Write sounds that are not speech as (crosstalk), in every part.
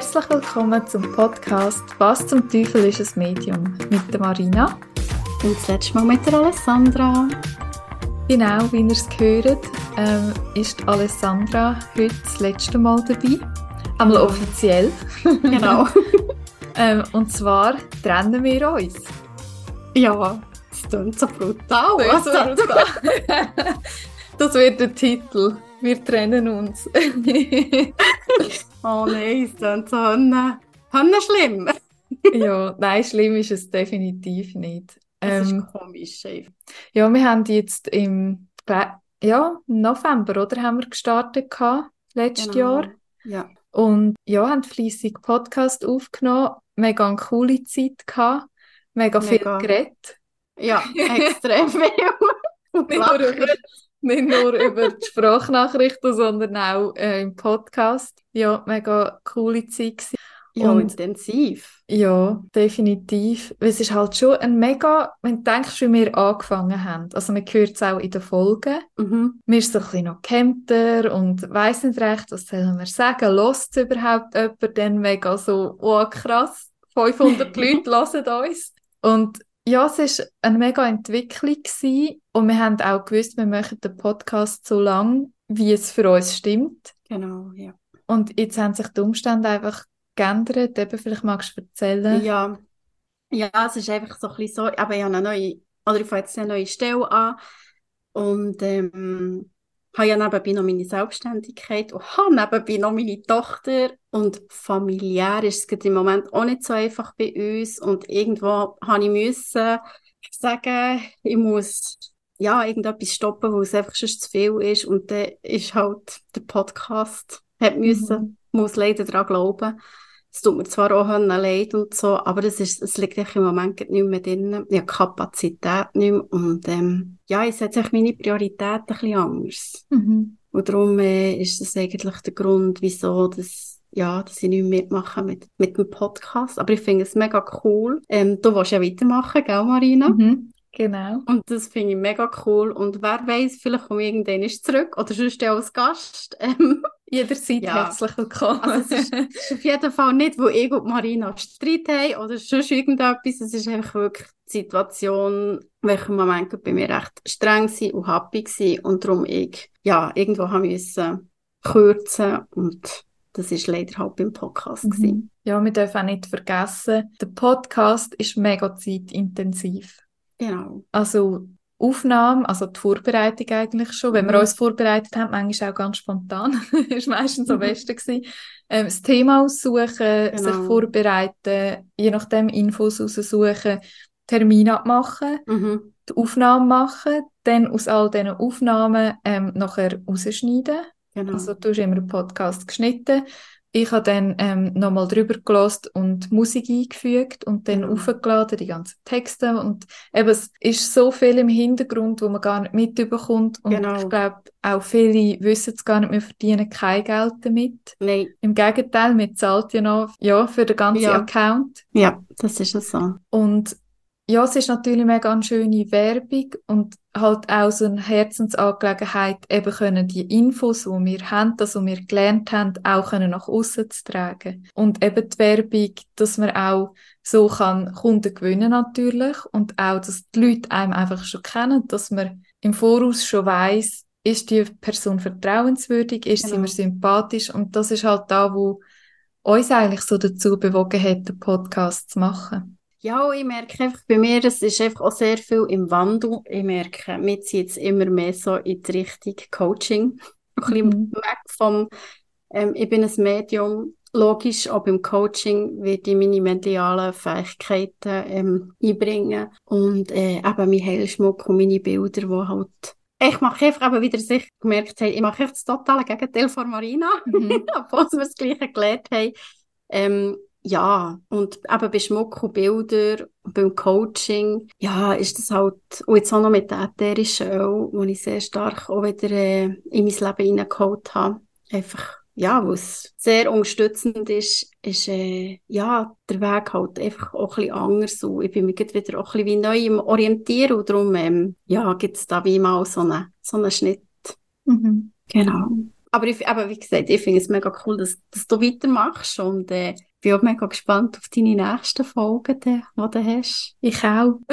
Herzlich willkommen zum Podcast Was zum Teufel ist ein Medium mit der Marina. Und das letzte Mal mit der Alessandra. Genau, wie ihr es gehört, ähm, ist Alessandra heute das letzte Mal dabei. Einmal offiziell. (laughs) Genau. (laughs) ähm, und zwar trennen wir uns. Ja, das klingt so brutal. Das, so brutal. (laughs) das wird der Titel. Wir trennen uns. Oh nein, es klingt so Hanne, schlimm. (laughs) ja, nein, schlimm ist es definitiv nicht. Das ähm, ist komisch. Einfach. Ja, wir haben jetzt im ja, November, oder, haben wir gestartet gehabt, letztes genau. Jahr. Ja. Und ja, haben fleissig Podcast aufgenommen, mega eine coole Zeit gehabt, mega, mega. viel geredet. Ja, (laughs) extrem viel. (laughs) nicht, nur über, nicht nur über die Sprachnachrichten, sondern auch äh, im Podcast. Ja, mega coole Zeit gewesen. Ja, und, intensiv. Ja, definitiv. Es ist halt schon ein mega, wenn du denkst, wie wir angefangen haben. Also man hört es auch in den Folgen. Mhm. Wir sind so ein bisschen noch gehemmter und weiss nicht recht, was sollen wir sagen. Lost überhaupt jemand dann mega so, oh krass, 500 (laughs) Leute hören uns. Und ja, es war eine mega Entwicklung gewesen. und wir haben auch gewusst, wir machen den Podcast so lang, wie es für uns stimmt. Genau, ja. Und jetzt haben sich die Umstände einfach geändert? Eben, vielleicht magst du erzählen. Ja, ja es ist einfach so ein bisschen so, aber ich habe eine neue, oder ich fange jetzt eine neue Stelle an und ähm, habe ja nebenbei noch meine Selbstständigkeit und habe nebenbei noch meine Tochter. Und familiär ist es im Moment auch nicht so einfach bei uns. Und irgendwo habe ich müssen sagen, ich muss ja, irgendetwas stoppen, wo es einfach schon zu viel ist. Und dann ist halt der Podcast, hat müssen, mhm. muss leider daran glauben, es tut mir zwar auch leid und so, aber es, ist, es liegt im Moment nicht mehr drin. Ich habe Kapazität nicht mehr und ähm, ja, ich setze meine Prioritäten ein bisschen anders. Mhm. Und darum äh, ist das eigentlich der Grund, wieso das, ja, dass ich nicht mehr mitmache mit, mit dem Podcast. Aber ich finde es mega cool. Ähm, du willst ja weitermachen, gell, Marina? Mhm. Genau. Und das finde ich mega cool. Und wer weiß, vielleicht komme ich irgendwann zurück oder sonst als Gast. (laughs) Ähm, Jederzeit ja. herzlich willkommen. Also es, ist, ist, auf jeden Fall nicht, wo ich und Marina Streit haben oder sonst irgendetwas. Es ist einfach wirklich die Situation, welcher Moment bei mir recht streng war und happy war und darum ich ja, irgendwo haben müssen kürzen und das ist leider halt beim Podcast. Mhm. Ja, wir dürfen auch nicht vergessen, der Podcast ist mega zeitintensiv. Genau. Also Aufnahme, also die Vorbereitung eigentlich schon. Wenn mhm. wir uns vorbereitet haben, manchmal auch ganz spontan, (laughs) ist meistens am mhm. besten gewesen. Ähm, das Thema aussuchen, genau. sich vorbereiten, je nachdem Infos raussuchen, Termin abmachen, mhm. die Aufnahme machen, dann aus all diesen Aufnahmen ähm, nachher rausschneiden. Genau. Also du hast immer einen Podcast geschnitten, ich habe dann ähm, nochmal drüber gelost und Musik eingefügt und dann mhm. aufgeladen, die ganzen Texte. Und eben, es ist so viel im Hintergrund, wo man gar nicht mitbekommt. Und genau. ich glaube, auch viele wissen es gar nicht, wir verdienen kein Geld damit. Nein. Im Gegenteil, wir zahlen ja noch ja, für den ganzen ja. Account. Ja, das ist es so. Und ja, es ist natürlich mega eine schöne Werbung und halt auch so eine Herzensangelegenheit, eben können die Infos, die wir haben, das, was wir gelernt haben, auch können nach außen zu tragen. Und eben die Werbung, dass man auch so kann Kunden gewinnen natürlich und auch, dass die Leute einem einfach schon kennen, dass man im Voraus schon weiß, ist die Person vertrauenswürdig, ist genau. sie mir sympathisch und das ist halt da, wo uns eigentlich so dazu bewogen hat, den Podcast zu machen. Ja, ich merke einfach bei mir, es ist einfach auch sehr viel im Wandel. Ich merke, mir zieht es immer mehr so in die Richtung Coaching. Ein bisschen mhm. weg vom, ähm, ich bin ein Medium. Logisch, auch beim Coaching werde ich meine medialen Fähigkeiten ähm, einbringen. Und äh, eben mein Heilschmuck und meine Bilder, die halt ich mache einfach eben wieder sich gemerkt haben, ich mache echt das totale Gegenteil von Marina, mhm. (laughs) obwohl wir das Gleiche gelernt haben. Ähm, ja, und eben bei Schmuck und Bilder, beim Coaching, ja, ist das halt, und jetzt auch noch mit der ätherischen Öl, wo ich sehr stark auch wieder äh, in mein Leben hineingeholt habe. Einfach, ja, wo es sehr unterstützend ist, ist, äh, ja, der Weg halt einfach auch ein bisschen anders und ich bin mir wieder auch ein bisschen wie neu im Orientieren und darum, ähm, ja, gibt es da wie mal so einen, so einen Schnitt. Mhm. Genau. Aber, ich, aber wie gesagt, ich finde es mega cool, dass, dass du weitermachst und äh, bin auch mega gespannt auf deine nächsten Folgen, die, du hast. Ich auch. (laughs)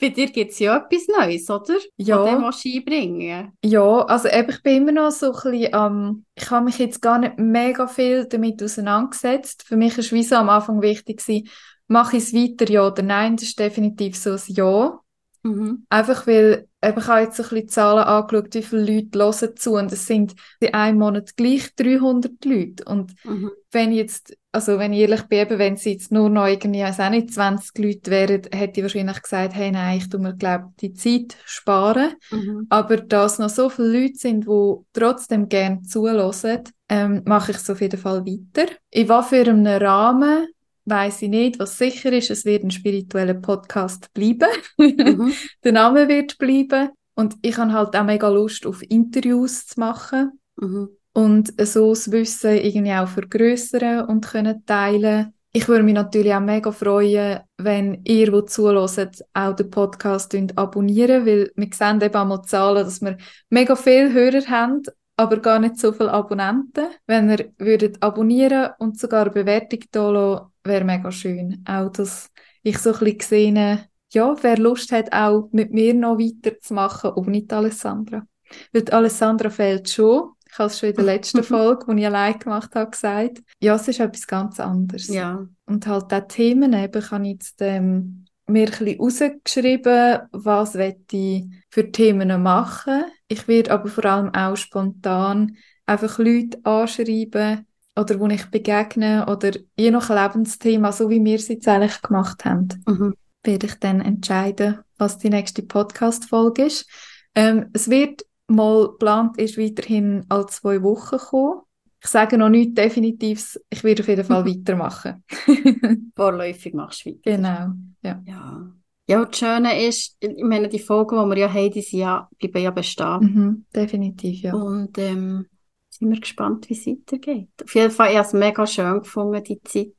Bei dir gibt es ja etwas Neues, oder? Ja. Was du einbringen Ja, also eben, ich bin immer noch so ein bisschen, ähm, ich habe mich jetzt gar nicht mega viel damit auseinandergesetzt. Für mich war wie so am Anfang wichtig, gewesen, mache ich es weiter, ja oder nein? Das ist definitiv so ein Ja. Mhm. Einfach weil, eben, ich habe jetzt so ein bisschen Zahlen angeschaut, wie viele Leute hören zu und es sind in einem Monat gleich 300 Leute. Und Mhm. wenn ich jetzt, also wenn ich ehrlich bin, eben, wenn es jetzt nur noch irgendwie, ich weiss auch nicht, 20 Leute wären, hätte ich wahrscheinlich gesagt, hey, nein, ich tu mir, glaube die Zeit sparen. Mhm. Aber da es noch so viele Leute sind, die trotzdem gerne zuhören, ähm, mache ich es auf jeden Fall weiter. In was für einem Rahmen, weiß ich nicht. Was sicher ist, es wird ein spiritueller Podcast bleiben. Mhm. (laughs) Der Name wird bleiben. Und ich habe halt auch mega Lust, auf Interviews zu machen Mhm. und so das Wissen irgendwie auch vergrößern und können teilen. Ich würde mich natürlich auch mega freuen, wenn ihr, die zuhört, auch den Podcast abonnieren, weil wir sehen eben einmal die Zahlen, dass wir mega viele Hörer haben, aber gar nicht so viele Abonnenten. Wenn ihr würdet abonnieren und sogar eine Bewertung da lassen, wäre mega schön. Auch, dass ich so ein bisschen sehe, ja, wer Lust hat, auch mit mir noch weiterzumachen, ohne die Alessandra. Weil Alessandra fehlt schon. Ich habe es schon in der letzten (laughs) Folge, die ich allein gemacht habe, gesagt. Ja, es ist etwas ganz anderes. Ja. Und halt auch Themen eben kann ich jetzt ähm, mir ein rausgeschrieben, was ich für Themen machen. Ich werde aber vor allem auch spontan einfach Leute anschreiben oder wo ich begegne oder je nach Lebensthema, so wie wir es jetzt eigentlich gemacht haben, Mhm. werde ich dann entscheiden, was die nächste Podcast-Folge ist. Ähm, es wird mal geplant, ist weiterhin alle zwei Wochen kommen. Ich sage noch nichts Definitives, ich werde auf jeden Fall weitermachen. (laughs) Vorläufig machst du weiter. genau, ja. Ja. Ja, das Schöne ist, ich meine, die Folgen, die wir ja haben, die sind ja, bleiben ja bestehen. Mhm, definitiv, ja. Und ähm, sind wir gespannt, wie es weitergeht. Auf jeden Fall, ich habe es mega schön gefunden, die Zeit.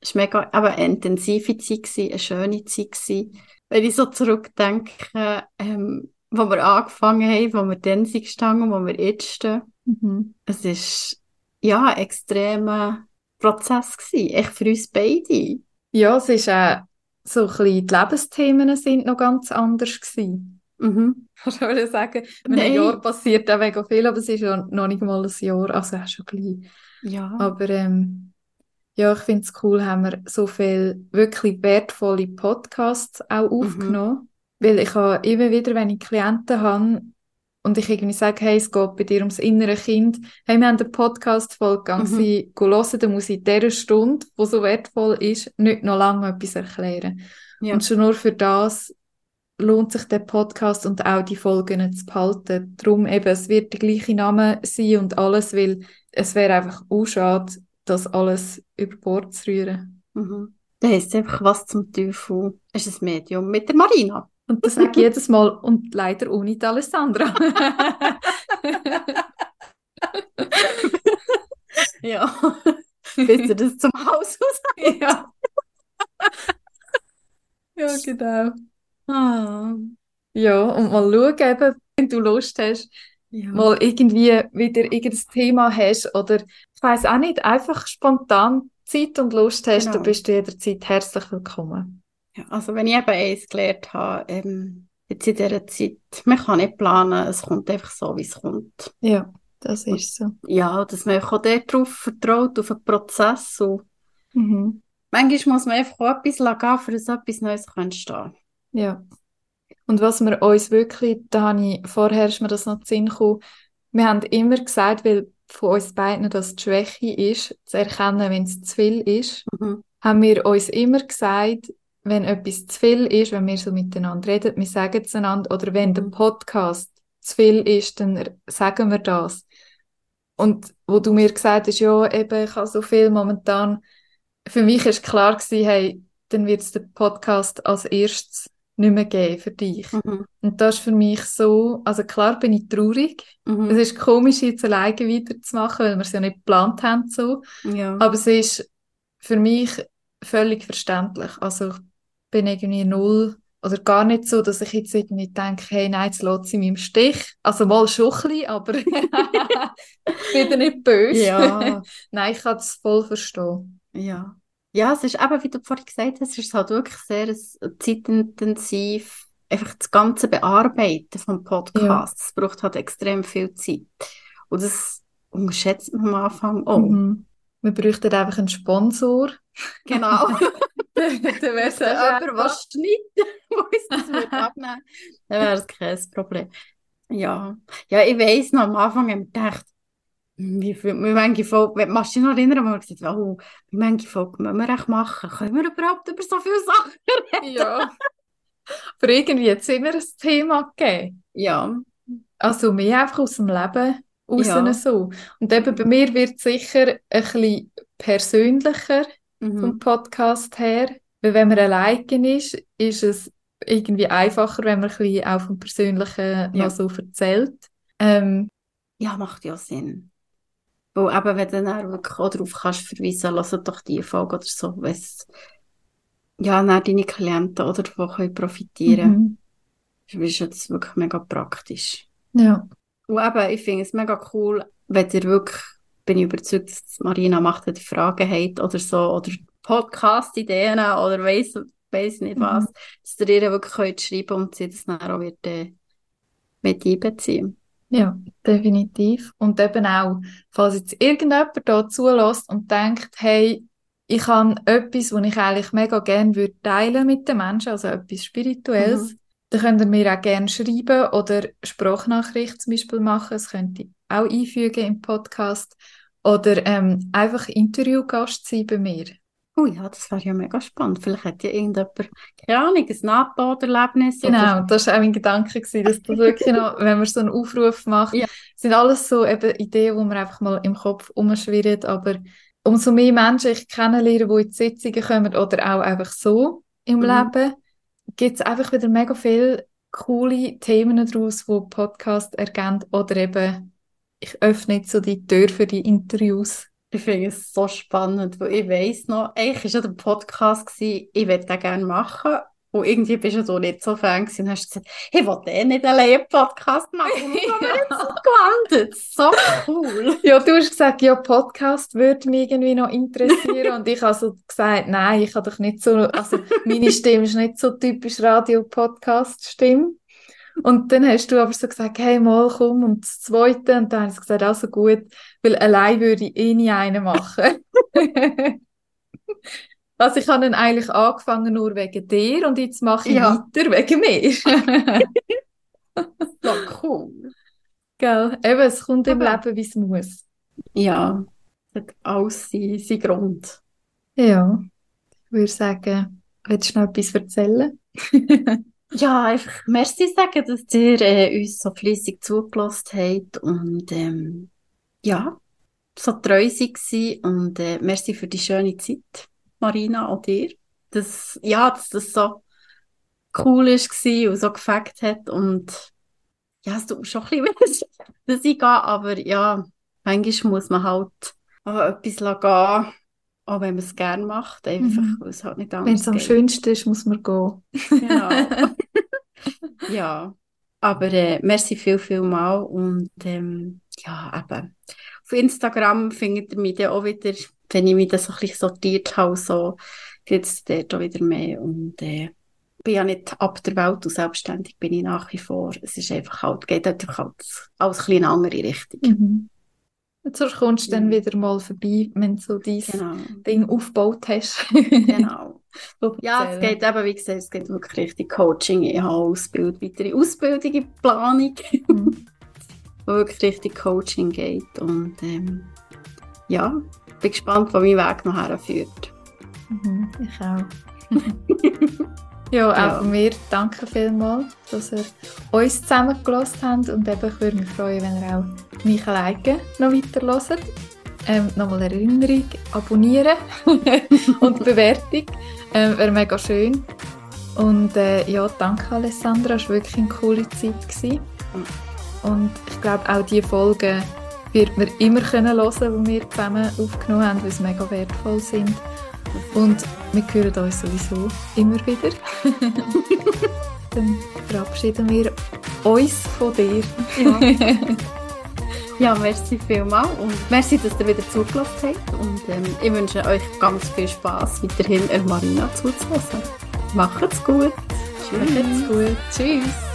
Es war mega, aber eine intensive Zeit, gewesen, eine schöne Zeit. Gewesen. Wenn ich so zurückdenke, ähm, wo wir angefangen haben, wo wir dann sind gestanden, wo wir jetzt stehen. Mhm. Es ist ja ein extremer Prozess gewesen, echt für uns beide. Ja, es ist auch so ein bisschen, die Lebensthemen sind noch ganz anders gewesen. Mhm. (laughs) Ich würde sagen, in Nein. einem Jahr passiert auch mega viel, aber es ist ja noch nicht mal ein Jahr, also auch schon klein. Ja. Aber ähm, ja, ich finde es cool, haben wir so viele wirklich wertvolle Podcasts auch aufgenommen. Weil ich habe immer wieder, wenn ich Klienten habe und ich irgendwie sage, hey, es geht bei dir ums innere Kind, hey, wir haben eine Podcast-Folge, Mhm. sie hören, dann muss ich in dieser Stunde, die so wertvoll ist, nicht noch lange etwas erklären. Ja. Und schon nur für das lohnt sich der Podcast und auch die Folgen zu behalten. Darum eben, es wird der gleiche Name sein und alles, weil es wäre einfach auch schade, das alles über Bord zu rühren. Mhm. Da heisst einfach, was zum Teufel ist ein Medium mit der Marina. Und das sage ich jedes Mal und leider ohne die Alessandra. (laughs) Ja. Bis ihr das zum Haus aus ja. ja, genau. ah. Ja, und mal schauen, eben, wenn du Lust hast, ja. mal irgendwie wieder irgendein Thema hast oder ich weiß auch nicht, einfach spontan Zeit und Lust hast, Genau. du bist jederzeit herzlich willkommen. Ja, also wenn ich eben eins gelernt habe, ähm, jetzt in dieser Zeit, man kann nicht planen, es kommt einfach so, wie es kommt. Ja, das ist so. Ja, dass man auch darauf vertraut, auf den Prozess und Mhm. manchmal muss man einfach auch etwas lassen, für dass etwas Neues kann entstehen. Ja. Und was wir uns wirklich, da habe ich, vorher ist mir das noch zu gekommen, wir haben immer gesagt, weil von uns beiden das die Schwäche ist, zu erkennen, wenn es zu viel ist, Mhm. haben wir uns immer gesagt, wenn etwas zu viel ist, wenn wir so miteinander reden, wir sagen es einander, oder wenn der Mhm. Podcast zu viel ist, dann sagen wir das. Und wo du mir gesagt hast, ja, eben, ich habe so viel momentan, für mich ist klar gewesen, hey, dann wird es den Podcast als erstes nicht mehr geben für dich. Mhm. Und das ist für mich so, also klar bin ich traurig. Mhm. Es ist komisch, jetzt alleine weiterzumachen, weil wir es ja nicht geplant haben, so. Ja. Aber es ist für mich völlig verständlich. Also ich bin irgendwie null oder gar nicht so, dass ich jetzt irgendwie denke, hey, nein, jetzt lässt sie mich im Stich. Also mal schon ein bisschen, aber ich (laughs) bin nicht böse. Ja. (laughs) nein, ich kann es voll verstehen. Ja. Ja, es ist eben, wie du vorhin gesagt hast, es ist halt wirklich sehr zeitintensiv, einfach das ganze Bearbeiten vom Podcast. Es braucht halt extrem viel Zeit. Und das unterschätzt man am Anfang auch. Mhm. Wir bräuchten einfach einen Sponsor. Genau. (laughs) (laughs) Dann wäre es Jemand, was schneidet, (laughs) wo uns das würde abnehmen dann wäre das kein Problem. Ja. Ja, ich weiss noch, am Anfang habe ich gedacht, wie viel, wie manche Folgen, machst du dich noch erinnern, wo wir gesagt haben, oh, wie manche Folgen müssen wir echt machen? Können wir überhaupt über so viele Sachen reden? Ja. Aber irgendwie hat es immer ein Thema gegeben. Ja. Also mehr einfach aus dem Leben raus Ja. so. Und eben bei mir wird es sicher ein bisschen persönlicher vom Mhm. Podcast her. Weil wenn man alleine ist, ist es irgendwie einfacher, wenn man ein bisschen auch vom Persönlichen Ja. noch so erzählt. Ähm, Ja, macht ja Sinn. Weil eben, wenn du dann wirklich auch darauf kannst verweisen, lass doch die Folge oder so, weiss, ja, dann deine Klienten oder davon können profitieren. mhm. ist jetzt wirklich mega praktisch. Ja. Und eben, ich finde es mega cool, wenn ihr wirklich, bin ich überzeugt, dass Marina macht, wenn ihr Fragen habt oder so, oder Podcast-Ideen oder weiss, weiss nicht Mhm. was, dass ihr ihr wirklich könnt schreiben und sie das dann auch wird, äh, mit einbeziehen. Ja, definitiv. Und eben auch, falls jetzt irgendjemand da zulässt und denkt, hey, ich habe etwas, was ich eigentlich mega gerne würde teilen mit den Menschen, also etwas Spirituelles, Mhm. dann könnt ihr mir auch gerne schreiben oder Sprachnachricht zum Beispiel machen. Das könnt ihr auch einfügen im Podcast. Oder ähm, einfach Interviewgast sein bei mir. Oh ja, das wäre ja mega spannend. Vielleicht hat ja irgendjemand, keine Ahnung, ein Nahtoderlebnis oder Genau, das war auch mein Gedanke, gewesen, dass das wirklich noch, (laughs) wenn man so einen Aufruf macht, Ja. sind alles so eben Ideen, die mir einfach mal im Kopf umschwirren, aber umso mehr Menschen ich kennenlerne, die in die Sitzungen kommen oder auch einfach so im Mhm. Leben, gibt es einfach wieder mega viele coole Themen daraus, die Podcast ergeben oder eben ich öffne jetzt so die Tür für die Interviews. Ich finde es so spannend, weil ich weiss noch, eigentlich war ja der Podcast, gewesen, ich würde den gerne machen. Und irgendwie bist du nicht so Fan gewesen und hast gesagt, ich will eh nicht allein einen Podcast machen. Und dann wir jetzt (laughs) so gelandet. So cool. (laughs) Ja, du hast gesagt, ja, Podcast würde mich irgendwie noch interessieren. Und ich habe so gesagt, nein, ich habe doch nicht so, also meine Stimme ist nicht so typisch Radio-Podcast-Stimme. Und dann hast du aber so gesagt, hey, mal komm, und das Zweite. Und dann habe ich gesagt, also gut, weil allein würde ich eh nie einen machen. (laughs) Also ich habe dann eigentlich angefangen nur wegen dir und jetzt mache ich Ja. weiter wegen mir. (laughs) So cool. Gell? Eben, es kommt im Aber- Leben, wie es muss. Ja, hat alles seinen, seinen Grund. Ja, ich würde sagen, willst du noch etwas erzählen? (laughs) Ja, einfach merci sagen, dass ihr äh, uns so fleissig zugelassen habt und ähm, ja, so treu seid und äh, merci für die schöne Zeit, Marina, und dir. Das, ja, dass das so cool gewesen und so gefällt hat und ja, es tut mir schon ein bisschen (laughs) dass ich gehe, aber ja, manchmal muss man halt auch etwas gehen, auch wenn man es gerne macht, einfach, Mhm. weil es halt nicht Wenn anders es am geht. schönsten ist, muss man gehen. Genau. (laughs) Ja, aber äh, merci viel, viel mal und ähm, ja, eben. Auf Instagram findet ihr mich dann auch wieder, wenn ich mich dann so ein bisschen sortiert habe, so gibt es dort auch wieder mehr und äh, bin ja nicht ab der Welt und selbstständig bin ich nach wie vor. Es ist einfach halt, geht einfach halt alles ein bisschen in eine andere Richtung. Mhm. Und sonst kommst du dann Ja. wieder mal vorbei, wenn du so dein Genau, Ding aufgebaut hast. genau. (laughs) Ja, es geht eben, wie gesagt, es geht wirklich richtig Coaching. Ich habe Ausbildung, weitere Ausbildung in Planung. Mhm. (laughs) wo wirklich richtig Coaching geht. Und ähm, ja, bin gespannt, wo mein Weg noch herführt. Mhm. Ich auch. (laughs) Ja, auch Ja. von mir danke vielmals, dass ihr uns zusammengelassen habt und eben ich würde mich freuen, wenn ihr auch mich alleine noch weiter hört. Ähm, nochmal Erinnerung, abonnieren (laughs) und Bewertung. Ähm, Wäre mega schön. Und äh, ja, danke Alessandra, es war wirklich eine coole Zeit. Gewesen. Und ich glaube, auch diese Folgen wird man immer können hören, die wir zusammen aufgenommen haben, weil sie mega wertvoll sind. Und wir hören uns sowieso immer wieder. (laughs) Dann verabschieden wir uns von dir. Ja. (laughs) ja, merci vielmals und merci, dass ihr wieder zugelassen habt. Und ähm, ich wünsche euch ganz viel Spaß, weiterhin der Marina zuzuhören. Macht's gut. Tschüss. Macht's gut. Tschüss.